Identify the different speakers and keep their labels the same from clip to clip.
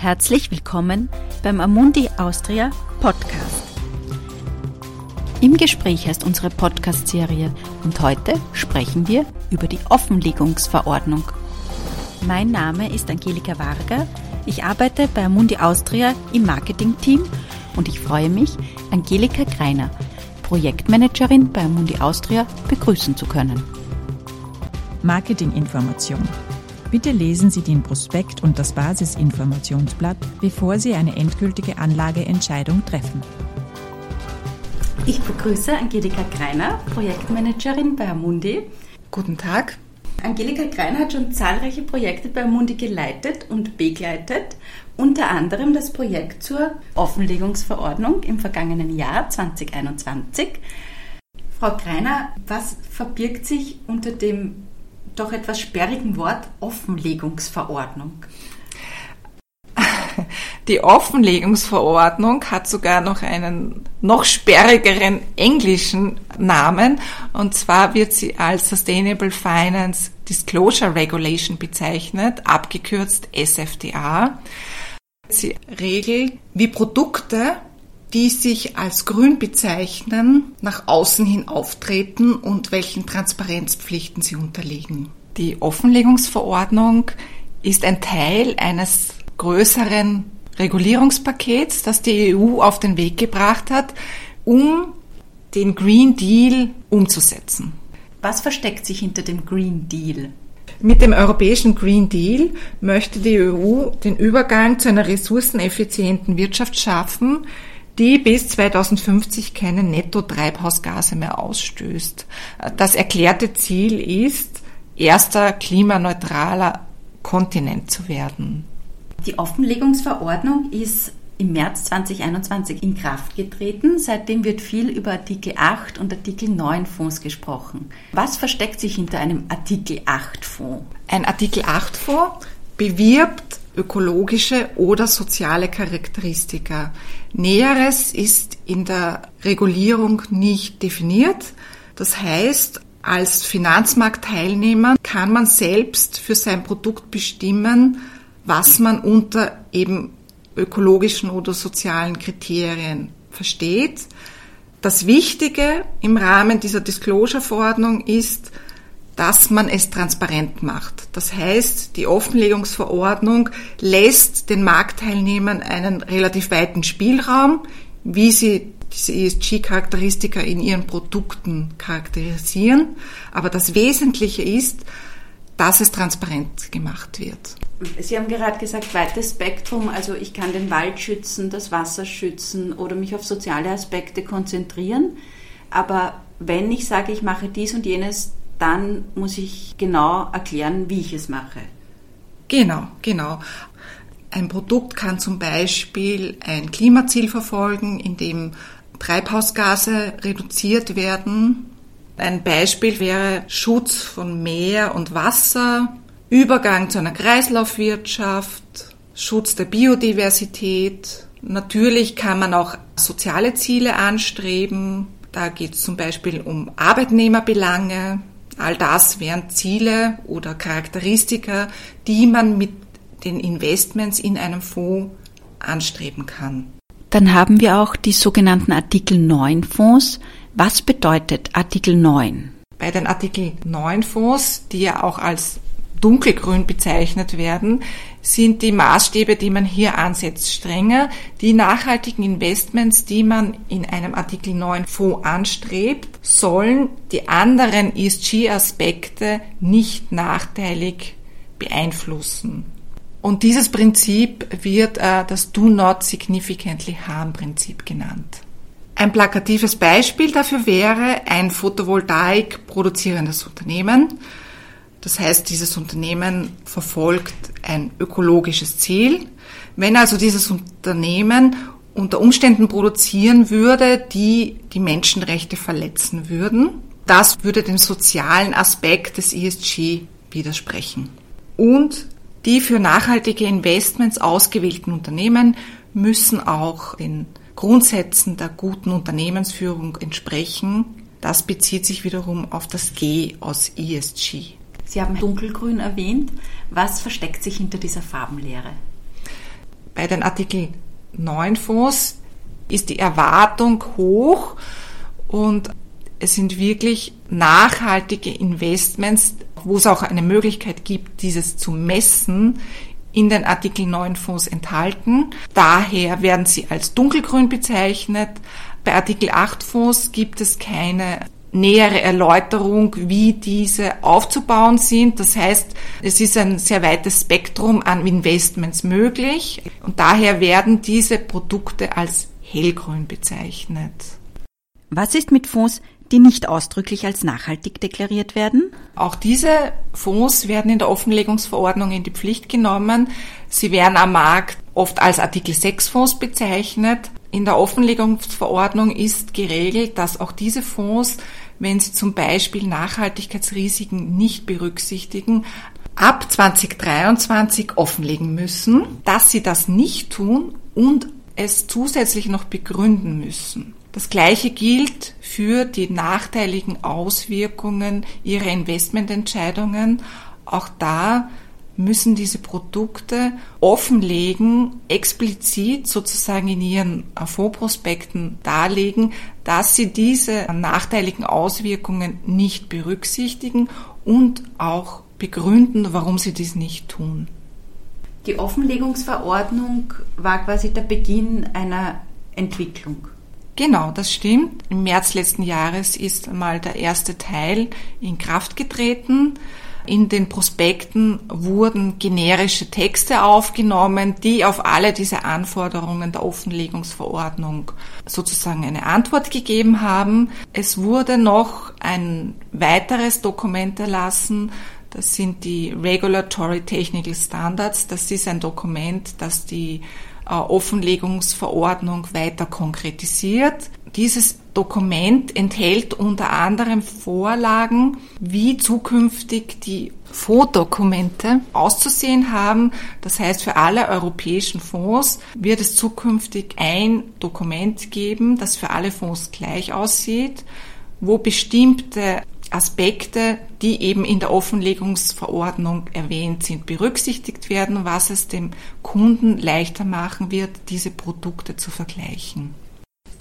Speaker 1: Herzlich willkommen beim Amundi Austria Podcast. Im Gespräch heißt unsere Podcast-Serie und heute sprechen wir über die Offenlegungsverordnung. Mein Name ist Angelika Varga. Ich arbeite bei Amundi Austria im Marketing-Team und ich freue mich, Angelika Greiner, Projektmanagerin bei Amundi Austria, begrüßen zu können.
Speaker 2: Marketinginformation. Bitte lesen Sie den Prospekt und das Basisinformationsblatt, bevor Sie eine endgültige Anlageentscheidung treffen.
Speaker 1: Ich begrüße Angelika Greiner, Projektmanagerin bei Amundi.
Speaker 3: Guten Tag.
Speaker 1: Angelika Greiner hat schon zahlreiche Projekte bei Amundi geleitet und begleitet, unter anderem das Projekt zur Offenlegungsverordnung im vergangenen Jahr 2021. Frau Greiner, was verbirgt sich unter dem doch etwas sperrigen Wort Offenlegungsverordnung.
Speaker 3: Die Offenlegungsverordnung hat sogar noch einen noch sperrigeren englischen Namen und zwar wird sie als Sustainable Finance Disclosure Regulation bezeichnet, abgekürzt SFDA. Sie regelt, wie Produkte die sich als grün bezeichnen, nach außen hin auftreten und welchen Transparenzpflichten sie unterliegen. Die Offenlegungsverordnung ist ein Teil eines größeren Regulierungspakets, das die EU auf den Weg gebracht hat, um den Green Deal umzusetzen.
Speaker 1: Was versteckt sich hinter dem Green Deal?
Speaker 3: Mit dem europäischen Green Deal möchte die EU den Übergang zu einer ressourceneffizienten Wirtschaft schaffen, die bis 2050 keine Netto-Treibhausgase mehr ausstößt. Das erklärte Ziel ist, erster klimaneutraler Kontinent zu werden.
Speaker 1: Die Offenlegungsverordnung ist im März 2021 in Kraft getreten. Seitdem wird viel über Artikel 8 und Artikel 9 Fonds gesprochen. Was versteckt sich hinter einem Artikel 8 Fonds?
Speaker 3: Ein Artikel 8 Fonds bewirbt ökologische oder soziale Charakteristika. Näheres ist in der Regulierung nicht definiert. Das heißt, als Finanzmarktteilnehmer kann man selbst für sein Produkt bestimmen, was man unter eben ökologischen oder sozialen Kriterien versteht. Das Wichtige im Rahmen dieser Disclosure-Verordnung ist, dass man es transparent macht. Das heißt, die Offenlegungsverordnung lässt den Marktteilnehmern einen relativ weiten Spielraum, wie sie diese ESG-Charakteristika in ihren Produkten charakterisieren. Aber das Wesentliche ist, dass es transparent gemacht wird.
Speaker 1: Sie haben gerade gesagt, weites Spektrum, also ich kann den Wald schützen, das Wasser schützen oder mich auf soziale Aspekte konzentrieren. Aber wenn ich sage, ich mache dies und jenes, dann muss ich genau erklären, wie ich es mache.
Speaker 3: Genau, genau. Ein Produkt kann zum Beispiel ein Klimaziel verfolgen, in dem Treibhausgase reduziert werden. Ein Beispiel wäre Schutz von Meer und Wasser, Übergang zu einer Kreislaufwirtschaft, Schutz der Biodiversität. Natürlich kann man auch soziale Ziele anstreben. Da geht es zum Beispiel um Arbeitnehmerbelange, All das wären Ziele oder Charakteristika, die man mit den Investments in einem Fonds anstreben kann.
Speaker 1: Dann haben wir auch die sogenannten Artikel 9 Fonds. Was bedeutet Artikel 9?
Speaker 3: Bei den Artikel 9 Fonds, die ja auch als dunkelgrün bezeichnet werden, sind die Maßstäbe, die man hier ansetzt, strenger. Die nachhaltigen Investments, die man in einem Artikel 9 Fonds anstrebt, sollen die anderen ESG-Aspekte nicht nachteilig beeinflussen. Und dieses Prinzip wird äh, das Do Not Significantly Harm Prinzip genannt. Ein plakatives Beispiel dafür wäre ein Photovoltaik produzierendes Unternehmen, das heißt, dieses Unternehmen verfolgt ein ökologisches Ziel. Wenn also dieses Unternehmen unter Umständen produzieren würde, die die Menschenrechte verletzen würden, das würde dem sozialen Aspekt des ESG widersprechen. Und die für nachhaltige Investments ausgewählten Unternehmen müssen auch den Grundsätzen der guten Unternehmensführung entsprechen. Das bezieht sich wiederum auf das G aus ESG.
Speaker 1: Sie haben dunkelgrün erwähnt. Was versteckt sich hinter dieser Farbenlehre?
Speaker 3: Bei den Artikel 9 Fonds ist die Erwartung hoch und es sind wirklich nachhaltige Investments, wo es auch eine Möglichkeit gibt, dieses zu messen, in den Artikel 9 Fonds enthalten. Daher werden sie als dunkelgrün bezeichnet. Bei Artikel 8 Fonds gibt es keine nähere Erläuterung, wie diese aufzubauen sind. Das heißt, es ist ein sehr weites Spektrum an Investments möglich und daher werden diese Produkte als hellgrün bezeichnet.
Speaker 1: Was ist mit Fonds, die nicht ausdrücklich als nachhaltig deklariert werden?
Speaker 3: Auch diese Fonds werden in der Offenlegungsverordnung in die Pflicht genommen. Sie werden am Markt oft als Artikel 6 Fonds bezeichnet. In der Offenlegungsverordnung ist geregelt, dass auch diese Fonds, wenn sie zum Beispiel Nachhaltigkeitsrisiken nicht berücksichtigen, ab 2023 offenlegen müssen, dass sie das nicht tun und es zusätzlich noch begründen müssen. Das Gleiche gilt für die nachteiligen Auswirkungen ihrer Investmententscheidungen. Auch da müssen diese Produkte offenlegen, explizit sozusagen in ihren Fondsprospekten darlegen, dass sie diese nachteiligen Auswirkungen nicht berücksichtigen und auch begründen, warum sie dies nicht tun.
Speaker 1: Die Offenlegungsverordnung war quasi der Beginn einer Entwicklung.
Speaker 3: Genau, das stimmt. Im März letzten Jahres ist mal der erste Teil in Kraft getreten. In den Prospekten wurden generische Texte aufgenommen, die auf alle diese Anforderungen der Offenlegungsverordnung sozusagen eine Antwort gegeben haben. Es wurde noch ein weiteres Dokument erlassen, das sind die Regulatory Technical Standards. Das ist ein Dokument, das die Offenlegungsverordnung weiter konkretisiert. Dieses Dokument enthält unter anderem Vorlagen, wie zukünftig die Fondsdokumente auszusehen haben. Das heißt, für alle europäischen Fonds wird es zukünftig ein Dokument geben, das für alle Fonds gleich aussieht, wo bestimmte Aspekte, die eben in der Offenlegungsverordnung erwähnt sind, berücksichtigt werden, was es dem Kunden leichter machen wird, diese Produkte zu vergleichen.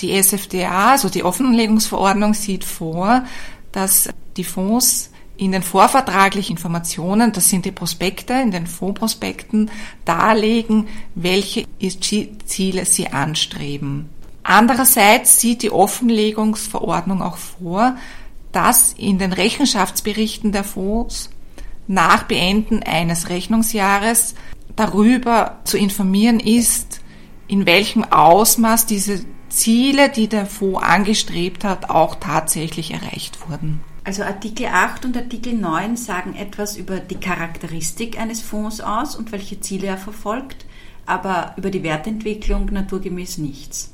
Speaker 3: Die SFDA, also die Offenlegungsverordnung, sieht vor, dass die Fonds in den vorvertraglichen Informationen, das sind die Prospekte, in den Fondsprospekten darlegen, welche Ziele sie anstreben. Andererseits sieht die Offenlegungsverordnung auch vor, dass in den Rechenschaftsberichten der Fonds nach Beenden eines Rechnungsjahres darüber zu informieren ist, in welchem Ausmaß diese Ziele, die der Fonds angestrebt hat, auch tatsächlich erreicht wurden.
Speaker 1: Also Artikel 8 und Artikel 9 sagen etwas über die Charakteristik eines Fonds aus und welche Ziele er verfolgt, aber über die Wertentwicklung naturgemäß nichts.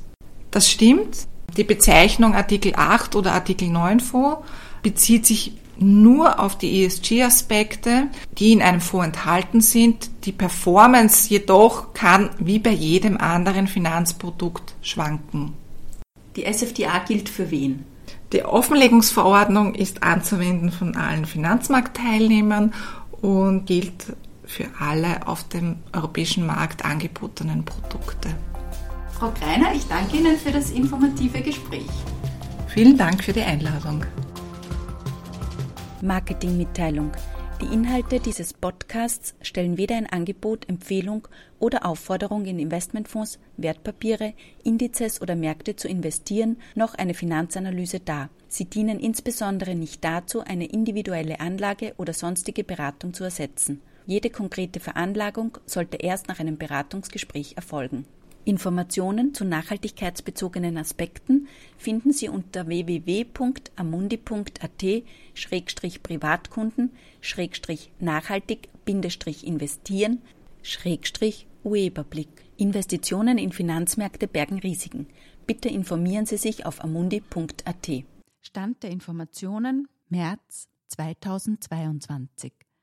Speaker 3: Das stimmt. Die Bezeichnung Artikel 8 oder Artikel 9 Fonds bezieht sich nur auf die ESG-Aspekte, die in einem Fonds enthalten sind. Die Performance jedoch kann wie bei jedem anderen Finanzprodukt schwanken.
Speaker 1: Die SFDA gilt für wen?
Speaker 3: Die Offenlegungsverordnung ist anzuwenden von allen Finanzmarktteilnehmern und gilt für alle auf dem europäischen Markt angebotenen Produkte.
Speaker 1: Frau Greiner, ich danke Ihnen für das informative Gespräch.
Speaker 3: Vielen Dank für die Einladung.
Speaker 1: Marketingmitteilung. Die Inhalte dieses Podcasts stellen weder ein Angebot, Empfehlung oder Aufforderung in Investmentfonds, Wertpapiere, Indizes oder Märkte zu investieren, noch eine Finanzanalyse dar. Sie dienen insbesondere nicht dazu, eine individuelle Anlage oder sonstige Beratung zu ersetzen. Jede konkrete Veranlagung sollte erst nach einem Beratungsgespräch erfolgen. Informationen zu nachhaltigkeitsbezogenen Aspekten finden Sie unter www.amundi.at Privatkunden Nachhaltig-investieren Ueberblick. Investitionen in Finanzmärkte bergen Risiken. Bitte informieren Sie sich auf amundi.at.
Speaker 2: Stand der Informationen März 2022.